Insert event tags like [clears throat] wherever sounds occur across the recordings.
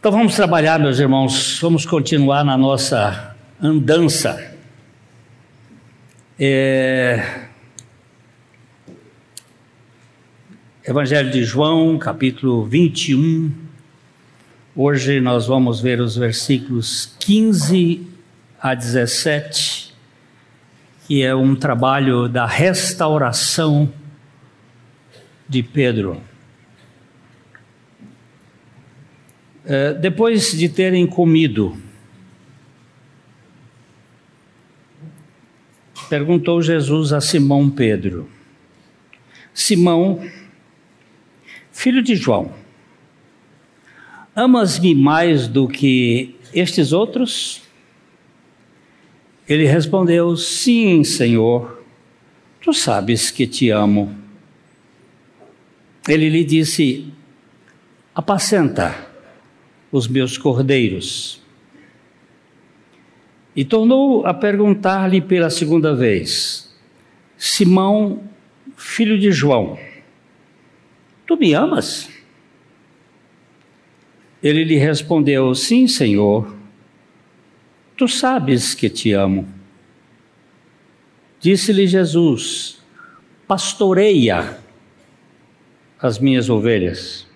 Então vamos trabalhar, meus irmãos, vamos continuar na nossa andança. É... Evangelho de João, capítulo 21. Hoje nós vamos ver os versículos 15 a 17, que é um trabalho da restauração de Pedro. É, depois de terem comido, perguntou Jesus a Simão Pedro: Simão, filho de João, amas-me mais do que estes outros? Ele respondeu: Sim, Senhor, tu sabes que te amo. Ele lhe disse: Apacenta os meus cordeiros. E tornou a perguntar-lhe pela segunda vez: Simão, filho de João, tu me amas? Ele lhe respondeu: Sim, Senhor, tu sabes que te amo. Disse-lhe Jesus: Pastoreia as minhas ovelhas.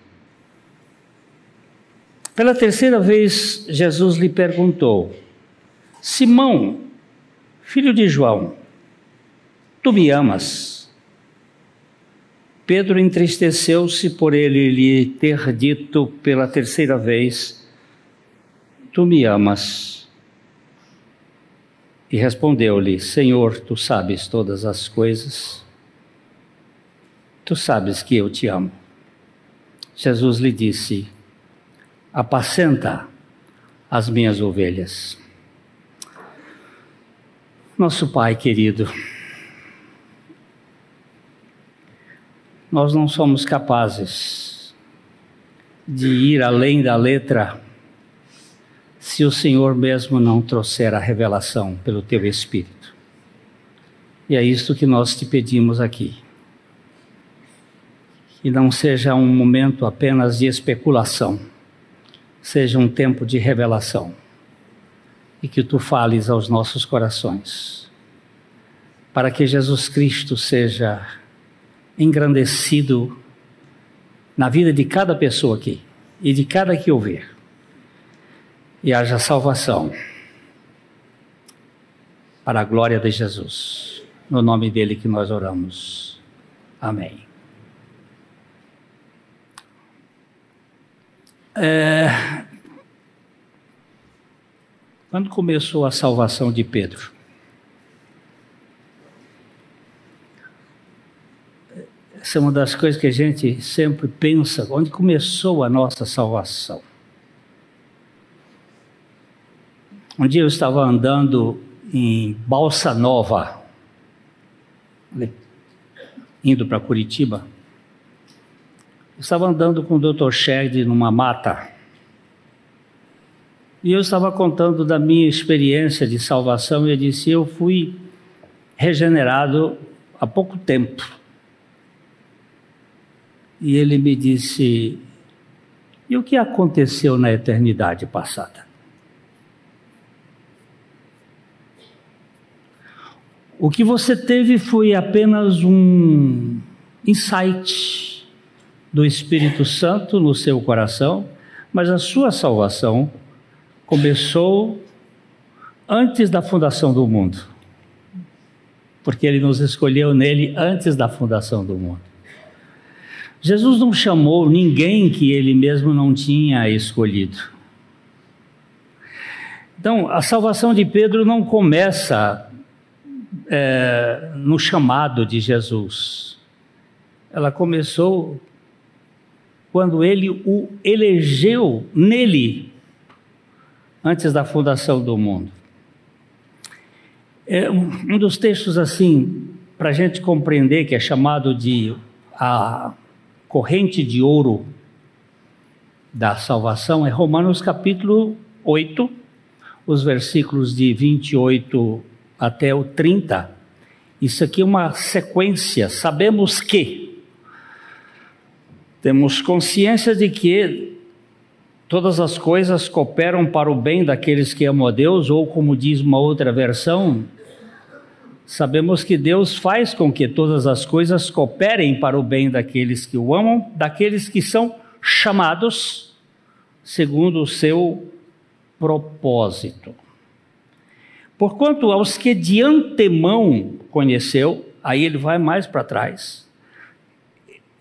Pela terceira vez, Jesus lhe perguntou: Simão, filho de João, tu me amas? Pedro entristeceu-se por ele lhe ter dito pela terceira vez: Tu me amas? E respondeu-lhe: Senhor, tu sabes todas as coisas. Tu sabes que eu te amo. Jesus lhe disse: apacenta as minhas ovelhas. Nosso Pai querido, nós não somos capazes de ir além da letra se o Senhor mesmo não trouxer a revelação pelo teu Espírito. E é isso que nós te pedimos aqui. Que não seja um momento apenas de especulação seja um tempo de revelação e que tu fales aos nossos corações, para que Jesus Cristo seja engrandecido na vida de cada pessoa aqui e de cada que ouvir, e haja salvação para a glória de Jesus. No nome dele que nós oramos. Amém. É, quando começou a salvação de Pedro? Essa é uma das coisas que a gente sempre pensa, onde começou a nossa salvação? Um dia eu estava andando em Balsa Nova, indo para Curitiba, estava andando com o Dr. Sherd numa mata. E eu estava contando da minha experiência de salvação e eu disse: Eu fui regenerado há pouco tempo. E ele me disse: E o que aconteceu na eternidade passada? O que você teve foi apenas um insight do Espírito Santo no seu coração, mas a sua salvação começou antes da fundação do mundo. Porque ele nos escolheu nele antes da fundação do mundo. Jesus não chamou ninguém que ele mesmo não tinha escolhido. Então, a salvação de Pedro não começa é, no chamado de Jesus. Ela começou quando ele o elegeu nele, antes da fundação do mundo. É um dos textos assim, para a gente compreender, que é chamado de a corrente de ouro da salvação, é Romanos capítulo 8, os versículos de 28 até o 30. Isso aqui é uma sequência. Sabemos que temos consciência de que todas as coisas cooperam para o bem daqueles que amam a Deus, ou como diz uma outra versão, sabemos que Deus faz com que todas as coisas cooperem para o bem daqueles que o amam, daqueles que são chamados segundo o seu propósito. Porquanto aos que de antemão conheceu, aí ele vai mais para trás,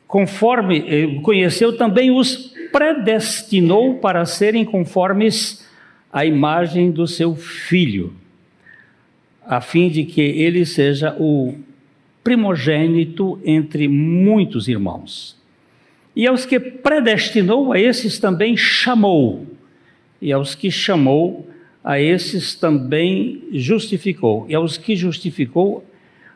conforme eh, conheceu também os predestinou para serem conformes à imagem do seu filho, a fim de que ele seja o primogênito entre muitos irmãos. E aos que predestinou, a esses também chamou, e aos que chamou, a esses também justificou, e aos que justificou,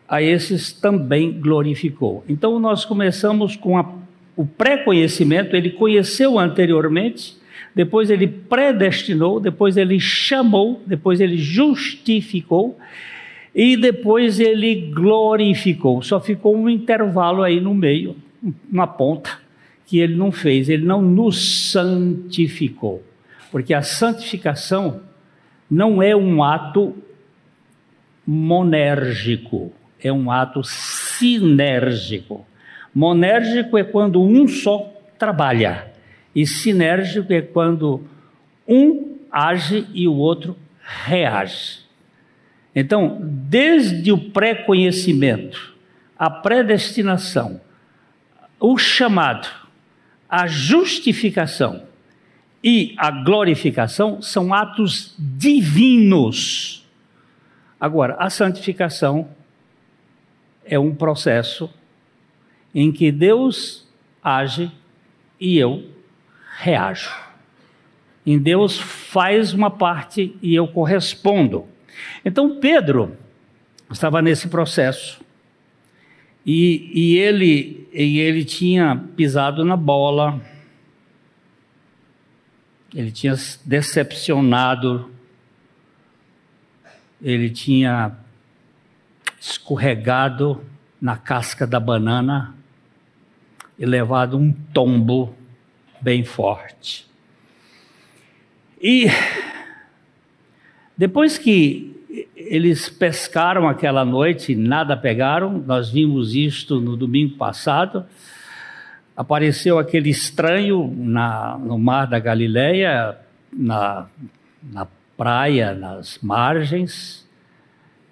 a esses também glorificou. Então nós começamos com a, o pré-conhecimento, ele conheceu anteriormente, depois ele predestinou, depois ele chamou, depois ele justificou e depois ele glorificou. Só ficou um intervalo aí no meio, uma ponta, que ele não fez, ele não nos santificou. Porque a santificação não é um ato monérgico, é um ato sinérgico. Monérgico é quando um só trabalha, e sinérgico é quando um age e o outro reage. Então, desde o pré-conhecimento, a predestinação, o chamado, a justificação e a glorificação são atos divinos. Agora, a santificação é um processo em que Deus age e eu reajo. Em Deus faz uma parte e eu correspondo. Então Pedro estava nesse processo e, e ele, e ele tinha pisado na bola ele tinha decepcionado, ele tinha escorregado na casca da banana e levado um tombo bem forte. E depois que eles pescaram aquela noite, nada pegaram, nós vimos isto no domingo passado apareceu aquele estranho na, no mar da Galileia, na, na praia, nas margens,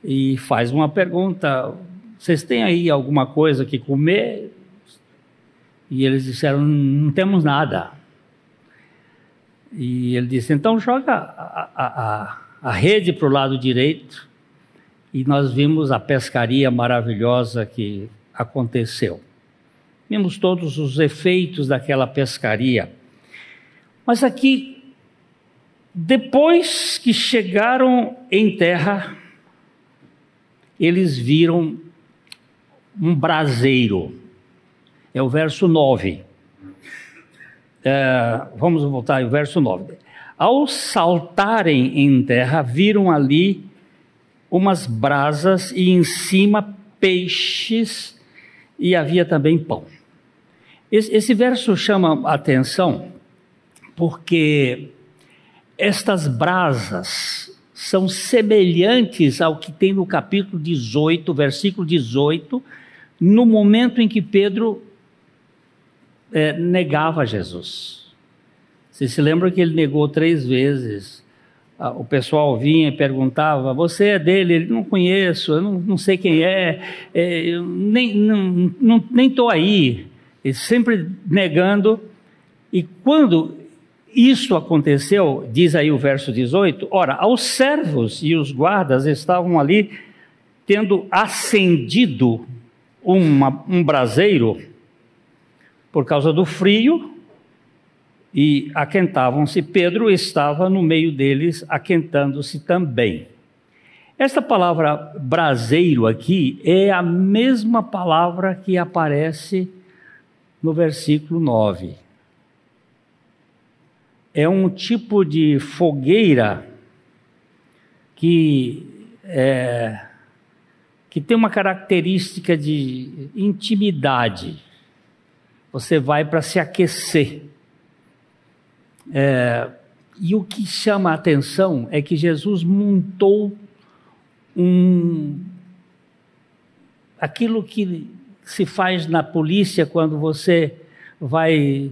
e faz uma pergunta: vocês têm aí alguma coisa que comer? E eles disseram: não temos nada. E ele disse: então joga a, a, a, a rede para o lado direito. E nós vimos a pescaria maravilhosa que aconteceu. Vimos todos os efeitos daquela pescaria. Mas aqui, depois que chegaram em terra, eles viram um braseiro. É o verso 9. É, vamos voltar ao verso 9. Ao saltarem em terra, viram ali umas brasas e em cima peixes e havia também pão. Esse, esse verso chama a atenção porque estas brasas são semelhantes ao que tem no capítulo 18, versículo 18, no momento em que Pedro é, negava Jesus. Você se lembra que ele negou três vezes? Ah, o pessoal vinha e perguntava: Você é dele? Ele não conheço, eu não, não sei quem é, é eu nem estou nem aí e sempre negando. E quando isso aconteceu, diz aí o verso 18: ora, os servos e os guardas estavam ali tendo acendido uma, um braseiro por causa do frio e aquentavam-se. Pedro estava no meio deles, aquentando-se também. Esta palavra braseiro aqui é a mesma palavra que aparece no versículo 9. É um tipo de fogueira que, é, que tem uma característica de intimidade. Você vai para se aquecer. É, e o que chama a atenção é que Jesus montou um aquilo que se faz na polícia quando você vai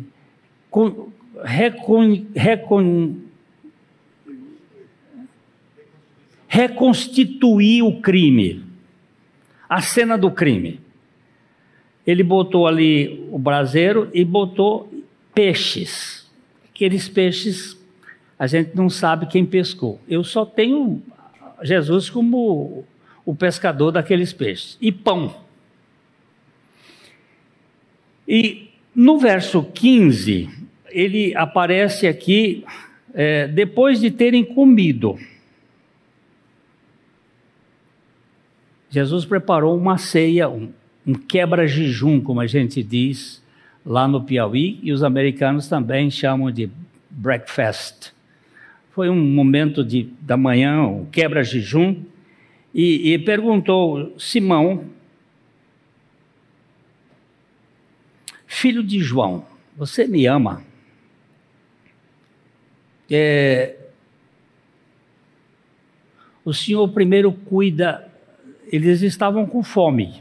recon, recon, reconstituir o crime, a cena do crime. Ele botou ali o braseiro e botou peixes. Aqueles peixes a gente não sabe quem pescou. Eu só tenho Jesus como o pescador daqueles peixes. E pão. E no verso 15, ele aparece aqui, é, depois de terem comido. Jesus preparou uma ceia, um, um quebra-jejum, como a gente diz lá no Piauí, e os americanos também chamam de breakfast. Foi um momento de, da manhã, um quebra-jejum, e, e perguntou: Simão, filho de João, você me ama? É, o Senhor primeiro cuida, eles estavam com fome.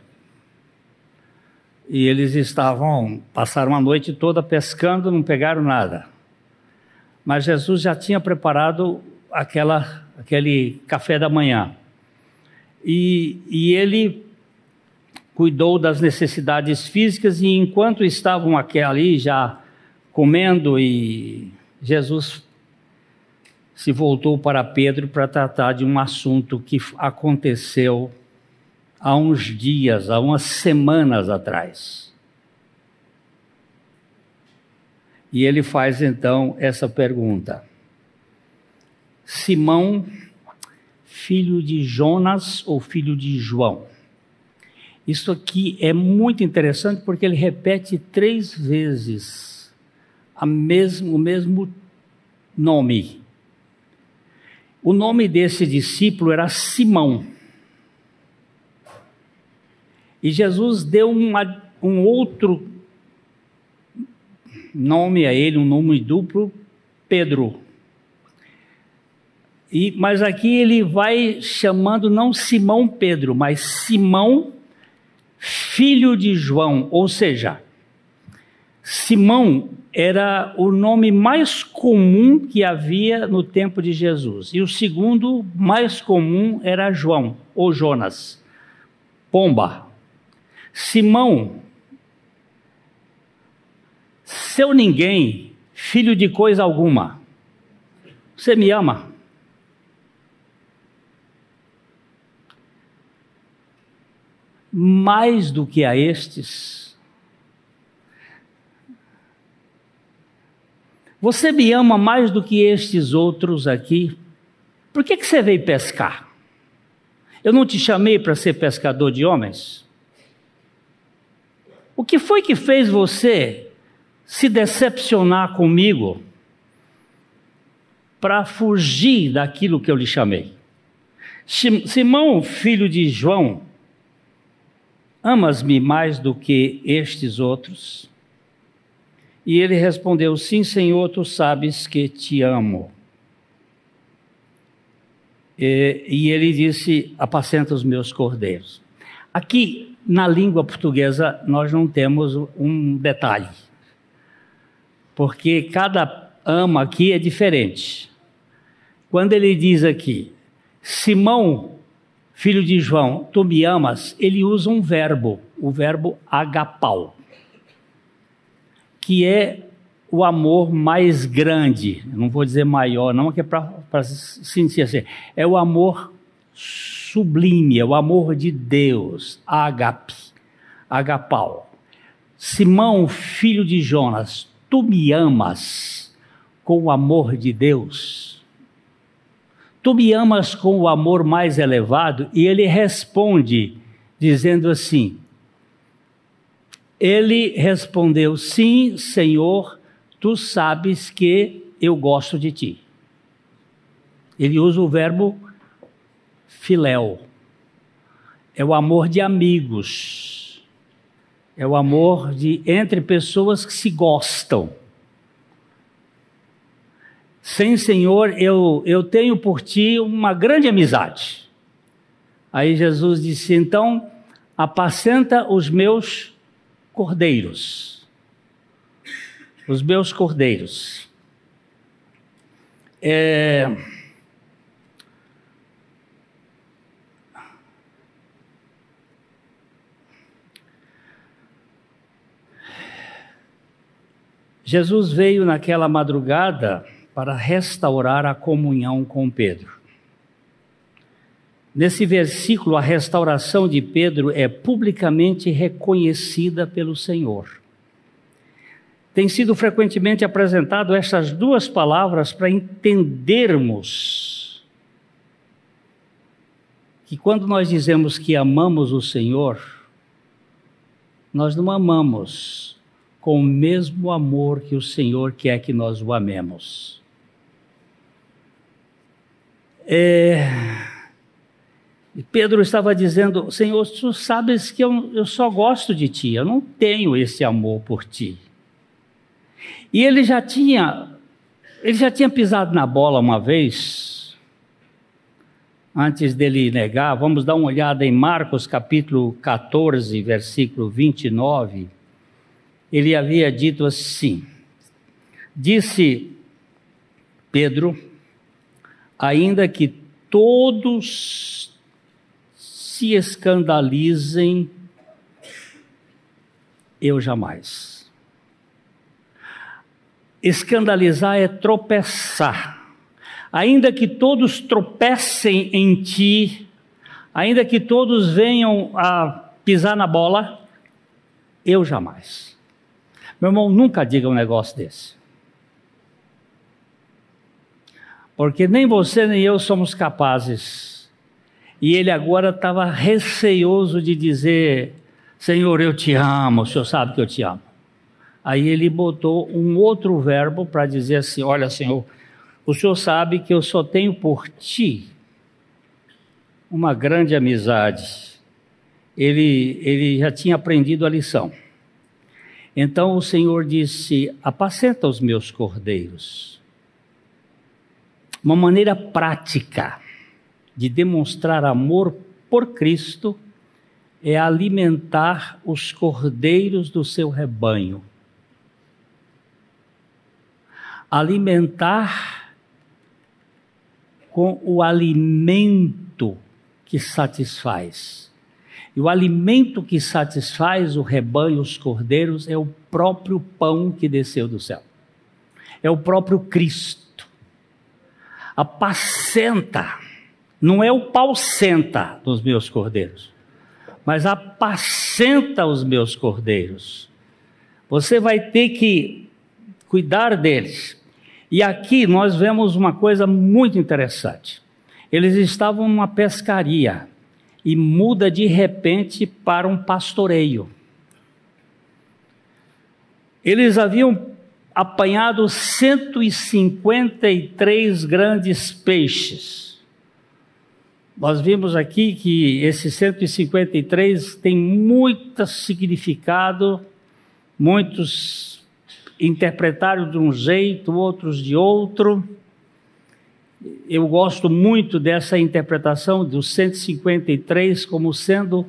E eles estavam, passaram a noite toda pescando, não pegaram nada. Mas Jesus já tinha preparado aquela, aquele café da manhã e, e ele cuidou das necessidades físicas e enquanto estavam aqui ali já comendo e Jesus se voltou para Pedro para tratar de um assunto que aconteceu há uns dias, há umas semanas atrás. E ele faz então essa pergunta: Simão filho de Jonas ou filho de João. Isso aqui é muito interessante porque ele repete três vezes mesmo, o mesmo nome. O nome desse discípulo era Simão. E Jesus deu uma, um outro nome a ele, um nome duplo, Pedro. E, mas aqui ele vai chamando não Simão Pedro, mas Simão, filho de João, ou seja, Simão era o nome mais comum que havia no tempo de Jesus. E o segundo mais comum era João, ou Jonas, pomba. Simão, seu ninguém, filho de coisa alguma. Você me ama? mais do que a estes. Você me ama mais do que estes outros aqui? Por que, que você veio pescar? Eu não te chamei para ser pescador de homens? O que foi que fez você se decepcionar comigo para fugir daquilo que eu lhe chamei? Simão, filho de João, Amas-me mais do que estes outros? E ele respondeu: Sim, Senhor, tu sabes que te amo. E, e ele disse: Apacenta os meus cordeiros. Aqui, na língua portuguesa, nós não temos um detalhe, porque cada ama aqui é diferente. Quando ele diz aqui, Simão filho de João, tu me amas, ele usa um verbo, o verbo agapau, que é o amor mais grande, não vou dizer maior, não, que é para sentir assim, é o amor sublime, é o amor de Deus, agape, agapau. Simão, filho de Jonas, tu me amas com o amor de Deus? Tu me amas com o amor mais elevado? E ele responde, dizendo assim: Ele respondeu: Sim, Senhor, tu sabes que eu gosto de ti. Ele usa o verbo filéu. É o amor de amigos. É o amor de entre pessoas que se gostam. Sim, Senhor, eu, eu tenho por ti uma grande amizade. Aí Jesus disse: Então, apacenta os meus cordeiros. Os meus cordeiros. É... Jesus veio naquela madrugada para restaurar a comunhão com Pedro. Nesse versículo, a restauração de Pedro é publicamente reconhecida pelo Senhor. Tem sido frequentemente apresentado essas duas palavras para entendermos que quando nós dizemos que amamos o Senhor, nós não amamos com o mesmo amor que o Senhor quer que nós o amemos. É... Pedro estava dizendo: Senhor, tu sabes que eu, eu só gosto de ti, eu não tenho esse amor por ti. E ele já tinha, ele já tinha pisado na bola uma vez, antes dele negar. Vamos dar uma olhada em Marcos capítulo 14, versículo 29. Ele havia dito assim: Disse Pedro, ainda que todos se escandalizem, eu jamais. Escandalizar é tropeçar. Ainda que todos tropecem em ti, ainda que todos venham a pisar na bola, eu jamais. Meu irmão, nunca diga um negócio desse. porque nem você nem eu somos capazes. E ele agora estava receioso de dizer: Senhor, eu te amo, o senhor sabe que eu te amo. Aí ele botou um outro verbo para dizer assim: Olha, Senhor, o senhor sabe que eu só tenho por ti uma grande amizade. Ele, ele já tinha aprendido a lição. Então o Senhor disse: Apacenta os meus cordeiros. Uma maneira prática de demonstrar amor por Cristo é alimentar os cordeiros do seu rebanho. Alimentar com o alimento que satisfaz. E o alimento que satisfaz o rebanho, os cordeiros, é o próprio pão que desceu do céu. É o próprio Cristo apacenta, não é o pau senta dos meus cordeiros, mas apacenta os meus cordeiros. Você vai ter que cuidar deles. E aqui nós vemos uma coisa muito interessante. Eles estavam numa pescaria e muda de repente para um pastoreio. Eles haviam apanhado 153 grandes peixes. Nós vimos aqui que esses 153 tem muito significado, muitos interpretaram de um jeito, outros de outro. Eu gosto muito dessa interpretação dos 153 como sendo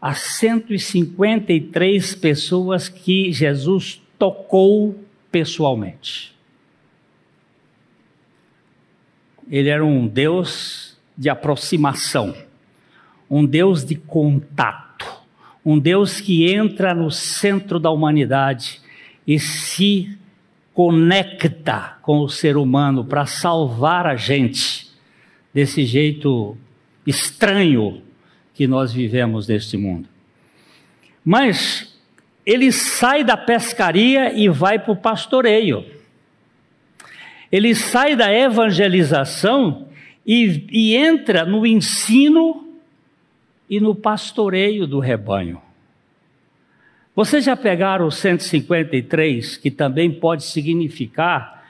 as 153 pessoas que Jesus tocou pessoalmente. Ele era um Deus de aproximação, um Deus de contato, um Deus que entra no centro da humanidade e se conecta com o ser humano para salvar a gente desse jeito estranho que nós vivemos neste mundo. Mas ele sai da pescaria e vai para o pastoreio. Ele sai da evangelização e, e entra no ensino e no pastoreio do rebanho. Vocês já pegaram o 153, que também pode significar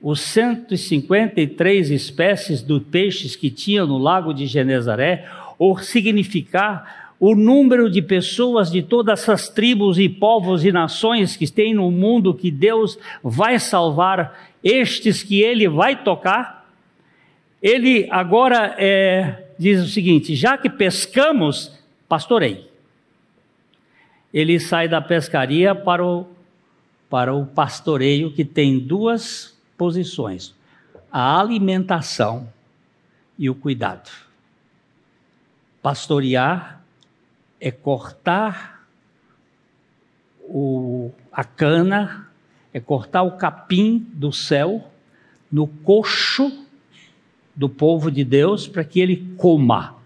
os 153 espécies de peixes que tinha no lago de Genezaré, ou significar o número de pessoas de todas essas tribos e povos e nações que tem no mundo que Deus vai salvar, estes que ele vai tocar. Ele agora é, diz o seguinte: já que pescamos, pastorei. Ele sai da pescaria para o, para o pastoreio, que tem duas posições: a alimentação e o cuidado. Pastorear é cortar o, a cana, é cortar o capim do céu no coxo do povo de Deus para que ele coma,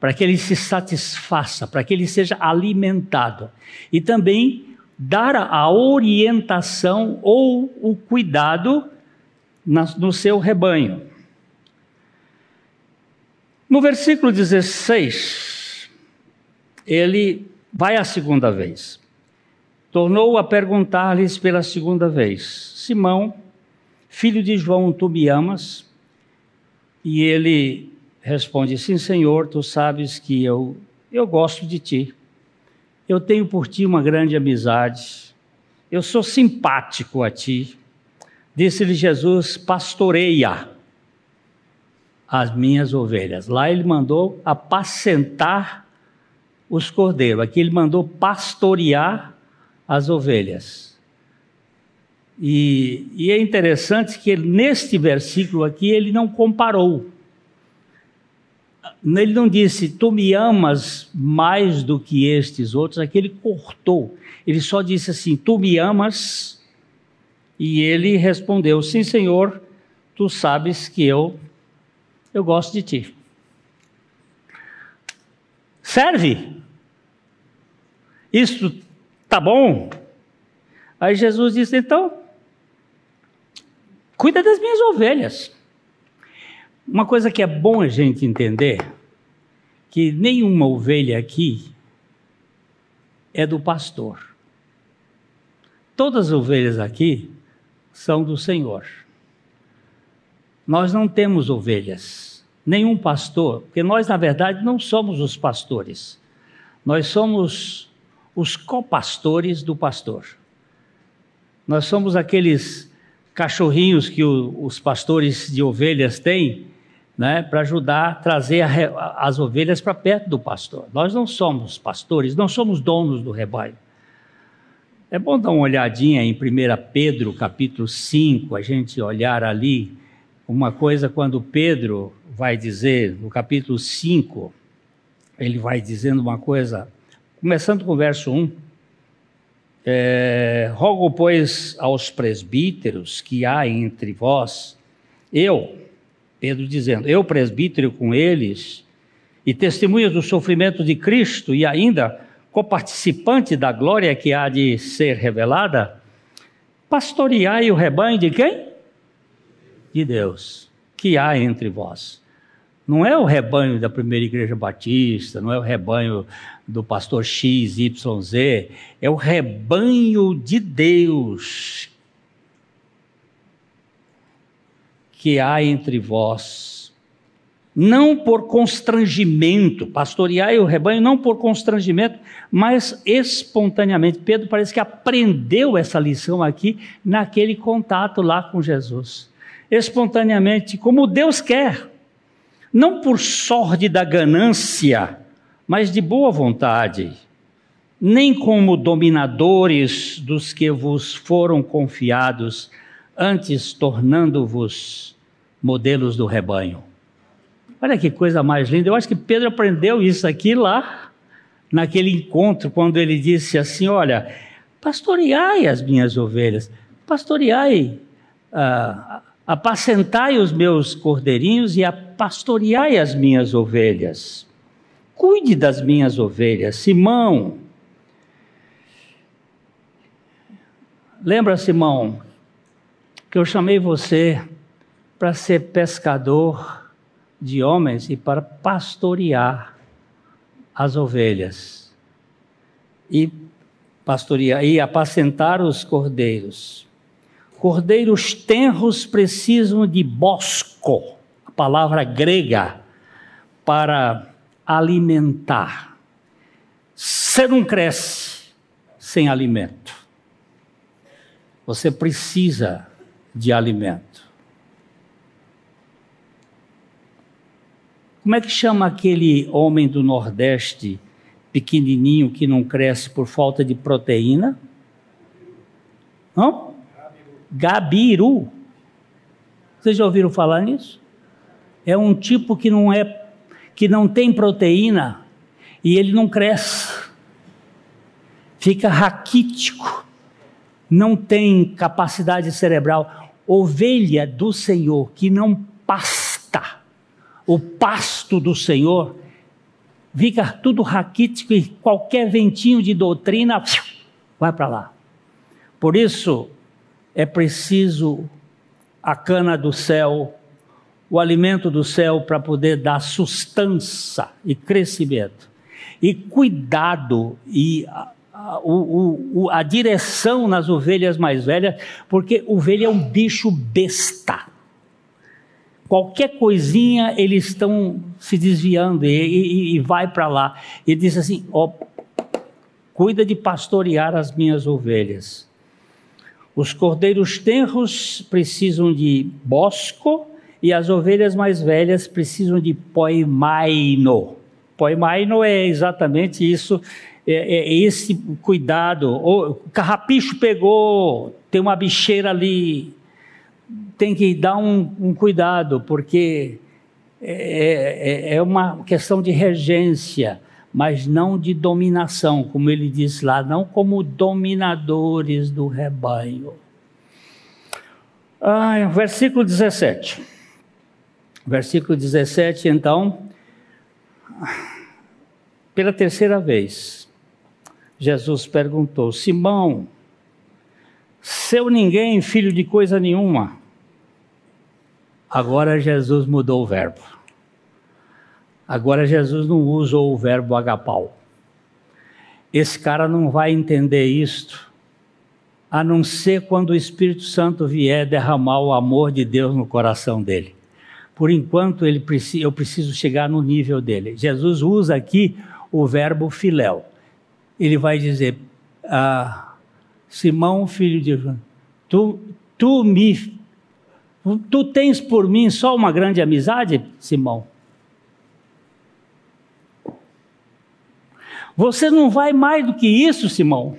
para que ele se satisfaça, para que ele seja alimentado. E também dar a orientação ou o cuidado no seu rebanho. No versículo 16, ele vai a segunda vez. Tornou a perguntar-lhes pela segunda vez: Simão, filho de João, tu me amas? E ele responde: Sim, Senhor, tu sabes que eu, eu gosto de ti. Eu tenho por ti uma grande amizade. Eu sou simpático a ti. Disse-lhe Jesus: Pastoreia as minhas ovelhas. Lá ele mandou apacentar os cordeiros, aqui ele mandou pastorear as ovelhas. E, e é interessante que neste versículo aqui ele não comparou. Ele não disse, tu me amas mais do que estes outros, aqui ele cortou. Ele só disse assim, tu me amas. E ele respondeu, sim, Senhor, tu sabes que eu eu gosto de ti. Serve? Isso tá bom? Aí Jesus disse: então, cuida das minhas ovelhas. Uma coisa que é bom a gente entender, que nenhuma ovelha aqui é do pastor. Todas as ovelhas aqui são do Senhor. Nós não temos ovelhas, nenhum pastor, porque nós, na verdade, não somos os pastores. Nós somos os copastores do pastor. Nós somos aqueles cachorrinhos que o, os pastores de ovelhas têm, né, para ajudar a trazer a, as ovelhas para perto do pastor. Nós não somos pastores, não somos donos do rebanho. É bom dar uma olhadinha em 1 Pedro, capítulo 5, a gente olhar ali uma coisa quando Pedro vai dizer, no capítulo 5, ele vai dizendo uma coisa, começando com o verso 1. É, Rogo, pois, aos presbíteros que há entre vós, eu, Pedro dizendo, eu presbítero com eles, e testemunhas do sofrimento de Cristo, e ainda coparticipante da glória que há de ser revelada, pastoreai o rebanho de quem? de Deus que há entre vós. Não é o rebanho da primeira igreja batista, não é o rebanho do pastor X, Y, Z, é o rebanho de Deus que há entre vós. Não por constrangimento, pastoreai o rebanho não por constrangimento, mas espontaneamente. Pedro parece que aprendeu essa lição aqui naquele contato lá com Jesus espontaneamente, como Deus quer, não por sorte da ganância, mas de boa vontade, nem como dominadores dos que vos foram confiados, antes tornando-vos modelos do rebanho. Olha que coisa mais linda. Eu acho que Pedro aprendeu isso aqui lá, naquele encontro, quando ele disse assim: Olha, pastoreai as minhas ovelhas, pastoreai ah, Apacentai os meus cordeirinhos e pastoreai as minhas ovelhas. Cuide das minhas ovelhas. Simão, lembra, Simão, que eu chamei você para ser pescador de homens e para pastorear as ovelhas e pastorear e apacentar os cordeiros. Cordeiros tenros precisam de bosco, a palavra grega, para alimentar. Você não cresce sem alimento. Você precisa de alimento. Como é que chama aquele homem do Nordeste, pequenininho, que não cresce por falta de proteína? Não? Gabiru. Vocês já ouviram falar nisso? É um tipo que não é que não tem proteína e ele não cresce. Fica raquítico. Não tem capacidade cerebral. Ovelha do Senhor que não pasta o pasto do Senhor, fica tudo raquítico e qualquer ventinho de doutrina vai para lá. Por isso é preciso a cana do céu, o alimento do céu para poder dar sustância e crescimento. E cuidado e a, a, o, a direção nas ovelhas mais velhas, porque ovelha é um bicho besta. Qualquer coisinha eles estão se desviando e, e, e vai para lá. Ele diz assim: ó, cuida de pastorear as minhas ovelhas. Os cordeiros tenros precisam de bosco e as ovelhas mais velhas precisam de poimaino. Poimaino é exatamente isso, é, é esse cuidado. O carrapicho pegou, tem uma bicheira ali, tem que dar um, um cuidado, porque é, é, é, uma questão de regência, mas não de dominação, como ele diz lá, não como dominadores do rebanho. Ah, versículo 17. Versículo 17, então, pela terceira vez, Jesus perguntou: Simão, seu ninguém, filho de coisa nenhuma. Agora Jesus mudou o verbo. Agora Jesus não usa o verbo agapau. Esse cara não vai entender isto, a não ser quando o Espírito Santo vier derramar o amor de Deus no coração dele. Por enquanto, ele, eu preciso chegar no nível dele. Jesus usa aqui o verbo filéu. Ele vai dizer, ah, Simão, filho de tu, tu me tu tens por mim só uma grande amizade, Simão? Você não vai mais do que isso, Simão.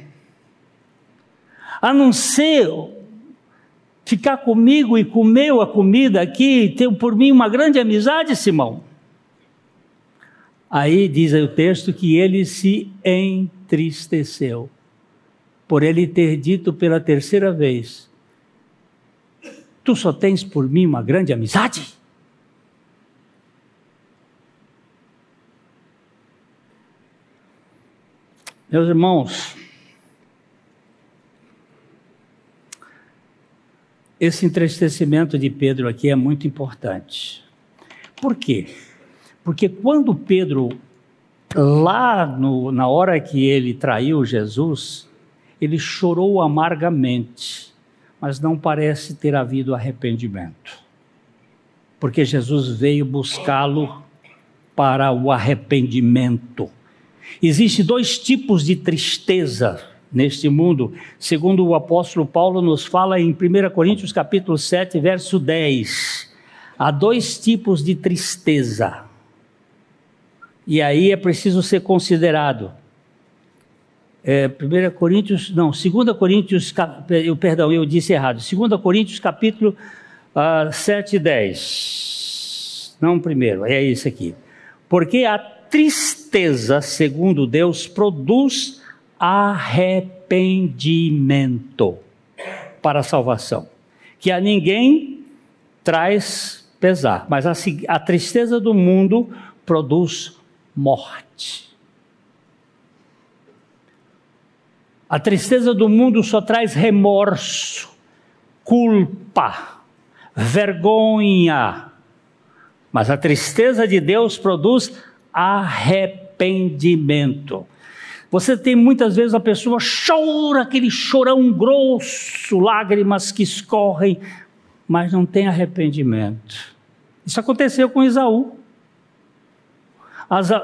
A não ser ficar comigo e comer a comida aqui, ter por mim uma grande amizade, Simão. Aí diz aí o texto que ele se entristeceu por ele ter dito pela terceira vez: Tu só tens por mim uma grande amizade? Meus irmãos, esse entristecimento de Pedro aqui é muito importante. Por quê? Porque quando Pedro, lá no, na hora que ele traiu Jesus, ele chorou amargamente, mas não parece ter havido arrependimento. Porque Jesus veio buscá-lo para o arrependimento. Existem dois tipos de tristeza neste mundo, segundo o apóstolo Paulo nos fala em 1 Coríntios capítulo 7, verso 10. Há dois tipos de tristeza. E aí é preciso ser considerado. É, 1 Coríntios, não, 2 Coríntios, eu, perdão, eu disse errado, 2 Coríntios capítulo uh, 7 e 10, não primeiro, é isso aqui, porque a tristeza, segundo Deus, produz arrependimento para a salvação, que a ninguém traz pesar, mas a, a tristeza do mundo produz morte. A tristeza do mundo só traz remorso, culpa, vergonha. Mas a tristeza de Deus produz arrependimento. Você tem muitas vezes a pessoa chora aquele chorão grosso, lágrimas que escorrem, mas não tem arrependimento. Isso aconteceu com Isaú.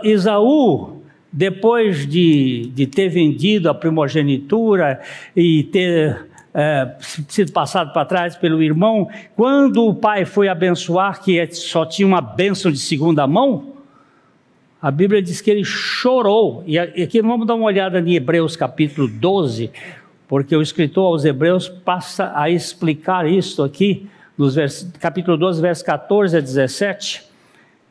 Isaú depois de, de ter vendido a primogenitura e ter é, sido passado para trás pelo irmão, quando o pai foi abençoar, que só tinha uma bênção de segunda mão, a Bíblia diz que ele chorou. E aqui vamos dar uma olhada em Hebreus capítulo 12, porque o escritor aos Hebreus passa a explicar isso aqui, nos vers... capítulo 12, versos 14 a 17,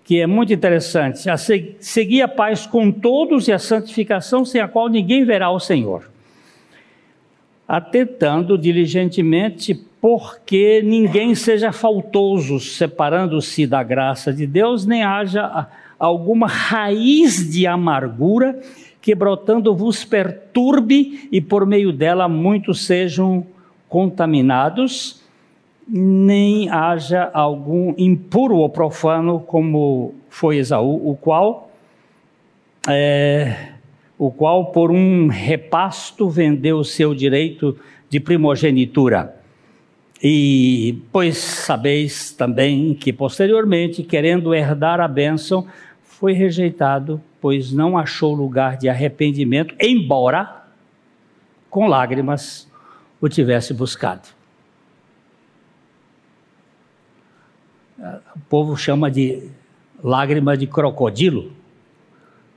que é muito interessante. A seguir a paz com todos e a santificação, sem a qual ninguém verá o Senhor atentando diligentemente porque ninguém seja faltoso, separando-se da graça de Deus, nem haja alguma raiz de amargura que brotando vos perturbe e por meio dela muitos sejam contaminados, nem haja algum impuro ou profano como foi Esaú, o qual é, o qual por um repasto vendeu o seu direito de primogenitura. E pois sabeis também que posteriormente, querendo herdar a bênção, foi rejeitado, pois não achou lugar de arrependimento, embora com lágrimas o tivesse buscado. O povo chama de lágrima de crocodilo,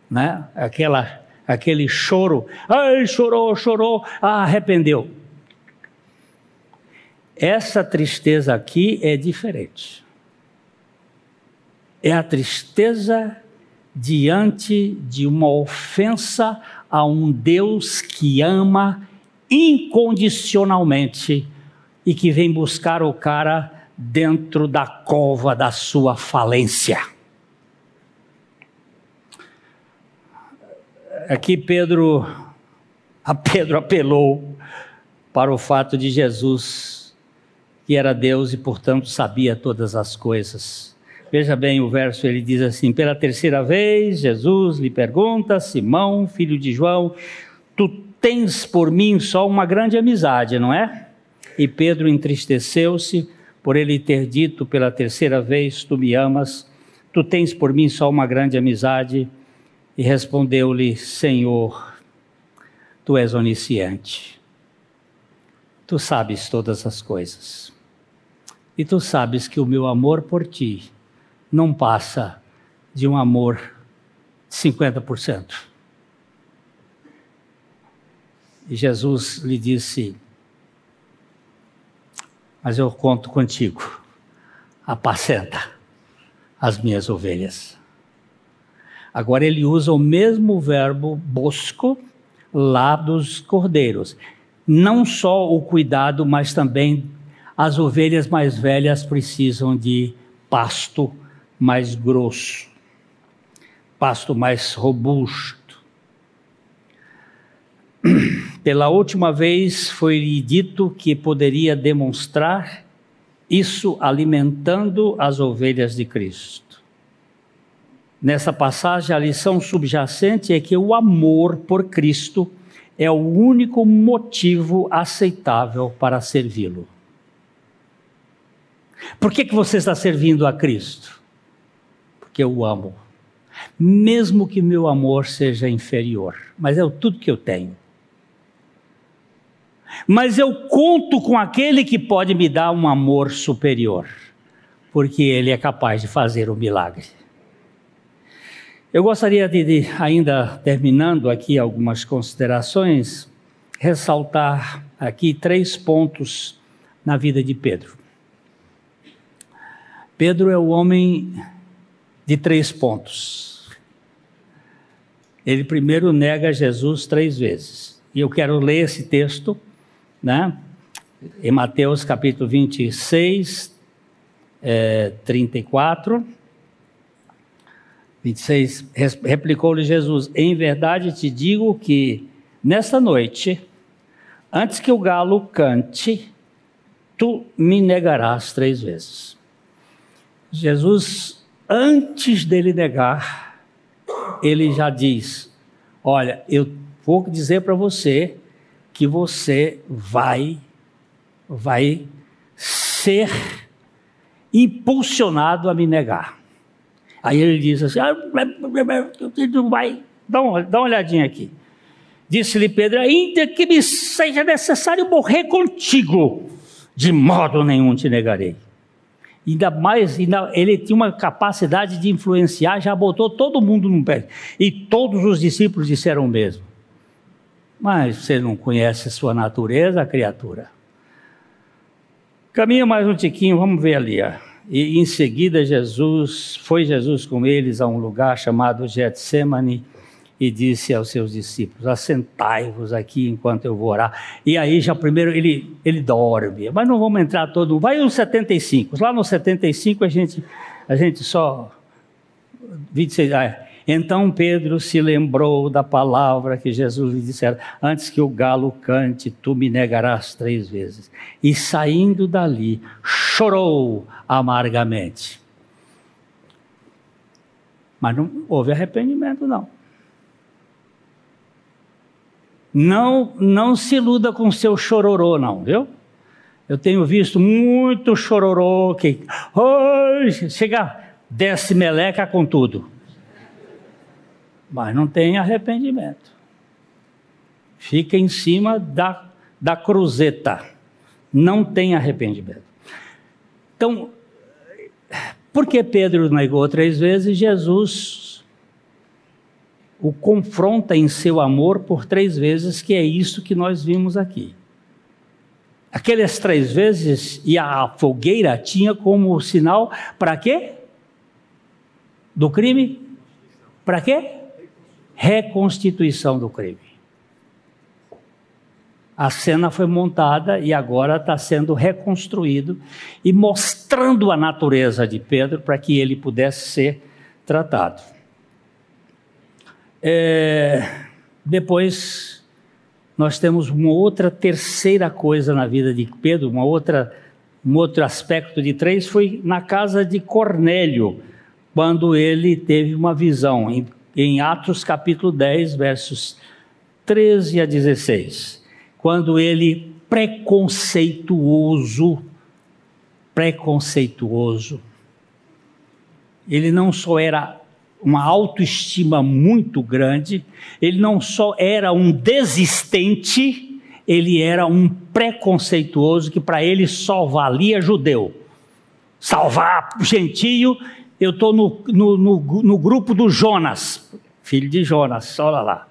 né? Aquela aquele choro, ai, chorou, chorou, ah, arrependeu. Essa tristeza aqui é diferente. É a tristeza diante de uma ofensa a um Deus que ama incondicionalmente e que vem buscar o cara dentro da cova da sua falência. Aqui Pedro, a Pedro apelou para o fato de Jesus, que era Deus e portanto sabia todas as coisas. Veja bem o verso, ele diz assim: Pela terceira vez, Jesus lhe pergunta, Simão, filho de João, tu tens por mim só uma grande amizade, não é? E Pedro entristeceu-se por ele ter dito pela terceira vez: Tu me amas, tu tens por mim só uma grande amizade. E respondeu-lhe: Senhor, tu és onisciente, tu sabes todas as coisas, e tu sabes que o meu amor por ti não passa de um amor de 50%. E Jesus lhe disse: Mas eu conto contigo, apacenta as minhas ovelhas. Agora ele usa o mesmo verbo bosco lá dos cordeiros. Não só o cuidado, mas também as ovelhas mais velhas precisam de pasto mais grosso, pasto mais robusto. [clears throat] Pela última vez foi-lhe dito que poderia demonstrar isso alimentando as ovelhas de Cristo. Nessa passagem, a lição subjacente é que o amor por Cristo é o único motivo aceitável para servi-lo. Por que, que você está servindo a Cristo? Porque eu o amo. Mesmo que meu amor seja inferior, mas é tudo que eu tenho. Mas eu conto com aquele que pode me dar um amor superior, porque ele é capaz de fazer o milagre. Eu gostaria de, de, ainda terminando aqui algumas considerações, ressaltar aqui três pontos na vida de Pedro. Pedro é o homem de três pontos. Ele primeiro nega Jesus três vezes. E eu quero ler esse texto, né? Em Mateus capítulo 26, é, 34 26, replicou-lhe Jesus: Em verdade te digo que nesta noite, antes que o galo cante, tu me negarás três vezes. Jesus, antes dele negar, ele já diz: Olha, eu vou dizer para você que você vai, vai ser impulsionado a me negar. Aí ele diz assim: ah, não vai, Dá uma, dá uma olhadinha aqui. Disse-lhe Pedro: Ainda que me seja necessário morrer contigo, de modo nenhum te negarei. Ainda mais, ainda, ele tinha uma capacidade de influenciar, já botou todo mundo no pé. E todos os discípulos disseram o mesmo. Mas você não conhece sua natureza, criatura. Caminha mais um tiquinho, vamos ver ali. Ó. E em seguida Jesus, foi Jesus com eles a um lugar chamado Getsemane e disse aos seus discípulos: Assentai-vos aqui enquanto eu vou orar. E aí já primeiro ele, ele dorme, mas não vamos entrar todo. Vai no 75. Lá no 75 a gente, a gente só. 26. Ah, então Pedro se lembrou da palavra que Jesus lhe dissera: Antes que o galo cante, tu me negarás três vezes. E saindo dali, chorou amargamente. Mas não houve arrependimento, não. Não, não se iluda com seu chororô, não, viu? Eu tenho visto muito chororô que oh, chega, desce meleca com tudo. Mas não tem arrependimento. Fica em cima da, da cruzeta. Não tem arrependimento. Então, por que Pedro negou três vezes? Jesus o confronta em seu amor por três vezes, que é isso que nós vimos aqui. Aquelas três vezes, e a fogueira tinha como sinal para quê? Do crime? Para quê? Reconstituição do crime. A cena foi montada e agora está sendo reconstruído e mostrando a natureza de Pedro para que ele pudesse ser tratado. É, depois, nós temos uma outra terceira coisa na vida de Pedro, uma outra, um outro aspecto de três, foi na casa de Cornélio, quando ele teve uma visão, em, em Atos capítulo 10, versos 13 a 16, quando ele, preconceituoso, preconceituoso, ele não só era uma autoestima muito grande. Ele não só era um desistente, ele era um preconceituoso que para ele só valia judeu. Salvar gentio, eu estou no, no, no, no, grupo do Jonas, filho de Jonas, olha lá.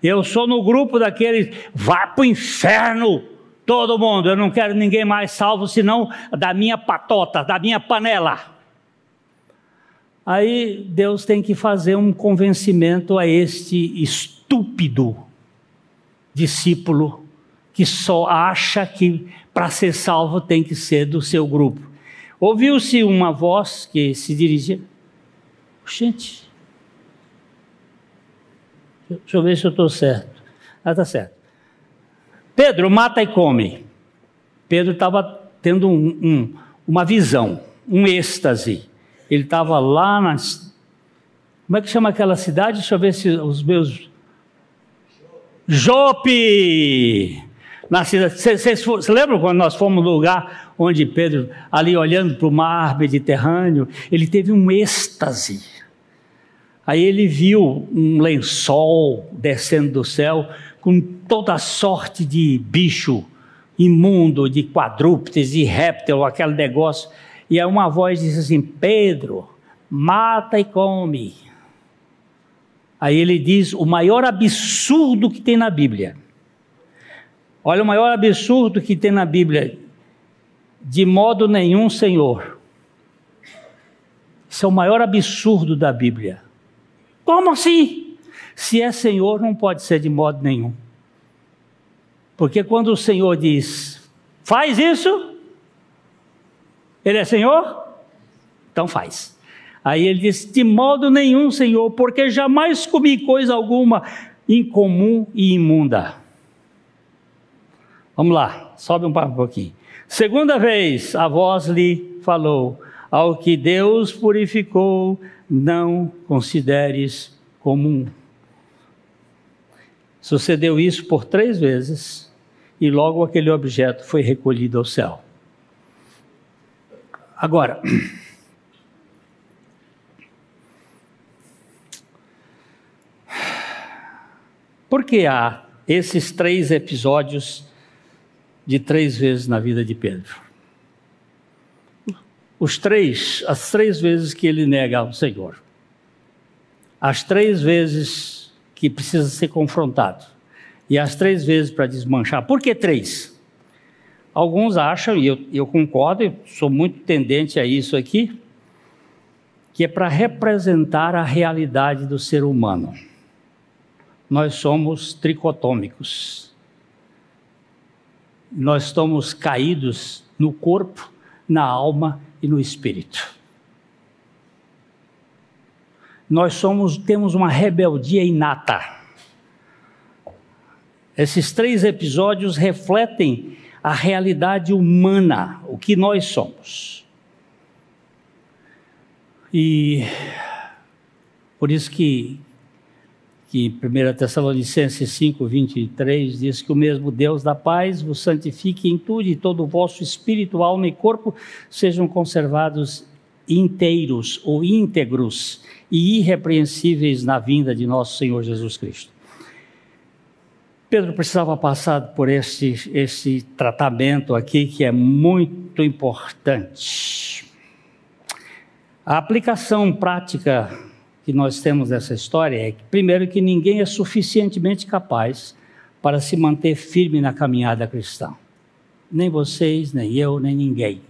Eu sou no grupo daqueles, vá para o inferno, todo mundo, eu não quero ninguém mais salvo senão da minha patota, da minha panela. Aí Deus tem que fazer um convencimento a este estúpido discípulo que só acha que para ser salvo tem que ser do seu grupo. Ouviu-se uma voz que se dirigia. Gente, deixa eu ver se eu estou certo. Ah, está certo. Pedro, mata e come. Pedro estava tendo um, um, uma visão, um êxtase. Ele estava lá nas. Como é que chama aquela cidade? Deixa eu ver se os meus. Jope! Na cidade. Vocês lembram quando nós fomos no lugar onde Pedro, ali olhando para o mar Mediterrâneo, ele teve um êxtase. Aí ele viu um lençol descendo do céu com toda sorte de bicho imundo, de quadrúpedes, de réptil, aquele negócio. E aí uma voz disse assim: Pedro, mata e come. Aí ele diz o maior absurdo que tem na Bíblia. Olha o maior absurdo que tem na Bíblia. De modo nenhum, Senhor. Isso é o maior absurdo da Bíblia. Como assim? Se é Senhor, não pode ser de modo nenhum. Porque quando o Senhor diz, faz isso, ele é Senhor? Então faz. Aí ele diz: De modo nenhum, Senhor, porque jamais comi coisa alguma incomum e imunda. Vamos lá, sobe um pouquinho. Segunda vez a voz lhe falou: Ao que Deus purificou, não consideres comum. Sucedeu isso por três vezes e logo aquele objeto foi recolhido ao céu. Agora, Por que há esses três episódios de três vezes na vida de Pedro? Os três, as três vezes que ele nega ao Senhor. As três vezes que precisa ser confrontado. E as três vezes para desmanchar. Por que três? Alguns acham, e eu, eu concordo, eu sou muito tendente a isso aqui, que é para representar a realidade do ser humano. Nós somos tricotômicos. Nós estamos caídos no corpo, na alma e no espírito. Nós somos temos uma rebeldia inata. Esses três episódios refletem a realidade humana, o que nós somos. E por isso que, que 1 Tessalonicenses 5, 23 diz que o mesmo Deus da paz vos santifique em tudo e todo o vosso espírito, alma e corpo sejam conservados inteiros ou íntegros e irrepreensíveis na vinda de nosso Senhor Jesus Cristo. Pedro precisava passar por esse, esse tratamento aqui que é muito importante. A aplicação prática que nós temos dessa história é que, primeiro, que ninguém é suficientemente capaz para se manter firme na caminhada cristã. Nem vocês, nem eu, nem ninguém.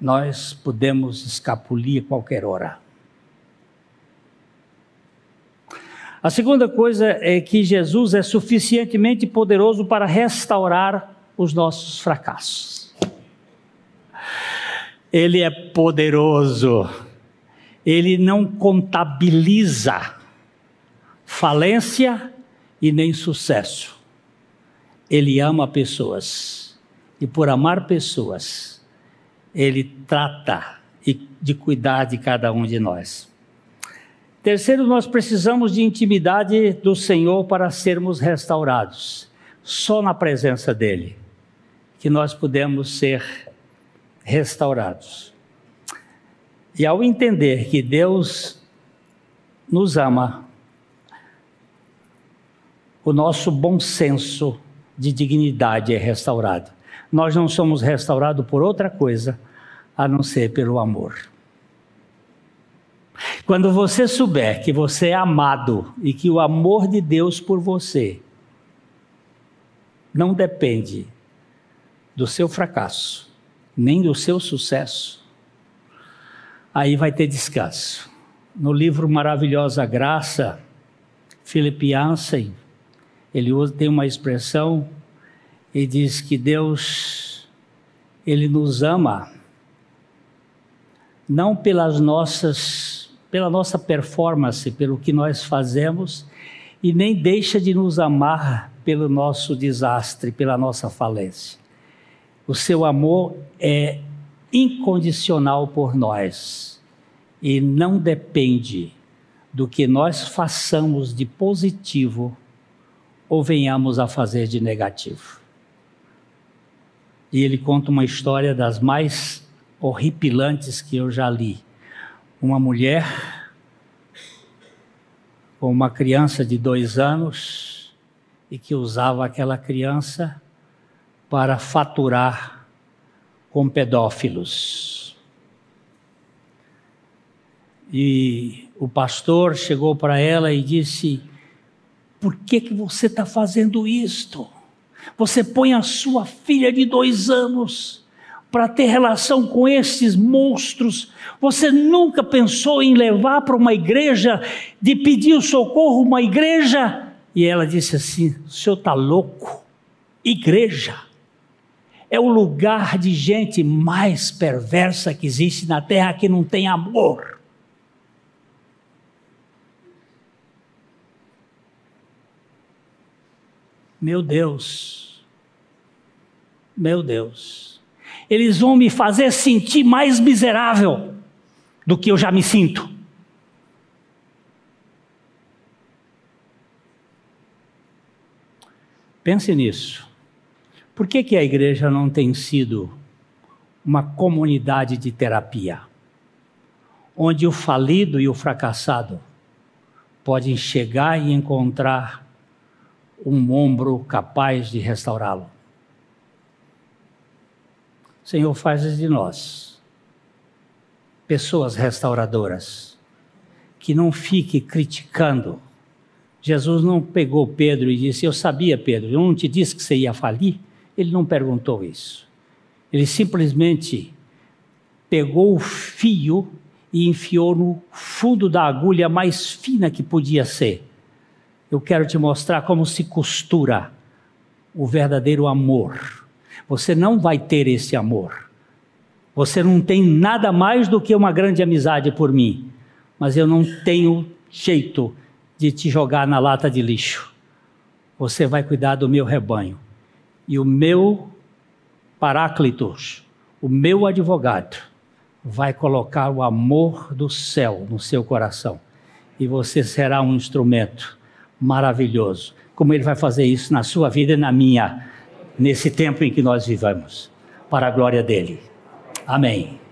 Nós podemos escapulir a qualquer hora. A segunda coisa é que Jesus é suficientemente poderoso para restaurar os nossos fracassos. Ele é poderoso. Ele não contabiliza falência e nem sucesso. Ele ama pessoas. E por amar pessoas, ele trata de cuidar de cada um de nós. Terceiro, nós precisamos de intimidade do Senhor para sermos restaurados. Só na presença dele que nós podemos ser restaurados. E ao entender que Deus nos ama, o nosso bom senso de dignidade é restaurado. Nós não somos restaurados por outra coisa a não ser pelo amor. Quando você souber que você é amado e que o amor de Deus por você não depende do seu fracasso, nem do seu sucesso, aí vai ter descanso. No livro Maravilhosa Graça, Philip Yancey, ele tem uma expressão e diz que Deus, Ele nos ama, não pelas nossas, pela nossa performance, pelo que nós fazemos, e nem deixa de nos amar pelo nosso desastre, pela nossa falência. O seu amor é incondicional por nós e não depende do que nós façamos de positivo ou venhamos a fazer de negativo. E ele conta uma história das mais horripilantes que eu já li. Uma mulher com uma criança de dois anos e que usava aquela criança para faturar com pedófilos. E o pastor chegou para ela e disse: Por que, que você está fazendo isto? Você põe a sua filha de dois anos para ter relação com esses monstros. Você nunca pensou em levar para uma igreja, de pedir o socorro uma igreja? E ela disse assim: O senhor está louco? Igreja? é o lugar de gente mais perversa que existe na terra que não tem amor. Meu Deus, meu Deus, eles vão me fazer sentir mais miserável do que eu já me sinto. Pense nisso. Por que, que a igreja não tem sido uma comunidade de terapia? Onde o falido e o fracassado podem chegar e encontrar um ombro capaz de restaurá-lo. Senhor, faz de nós pessoas restauradoras, que não fique criticando. Jesus não pegou Pedro e disse: Eu sabia, Pedro, eu não te disse que você ia falir? Ele não perguntou isso. Ele simplesmente pegou o fio e enfiou no fundo da agulha mais fina que podia ser. Eu quero te mostrar como se costura o verdadeiro amor você não vai ter esse amor. Você não tem nada mais do que uma grande amizade por mim, mas eu não tenho jeito de te jogar na lata de lixo. Você vai cuidar do meu rebanho. E o meu Paráclitos, o meu advogado, vai colocar o amor do céu no seu coração. E você será um instrumento maravilhoso. Como ele vai fazer isso na sua vida e na minha nesse tempo em que nós vivamos, para a glória dele. Amém.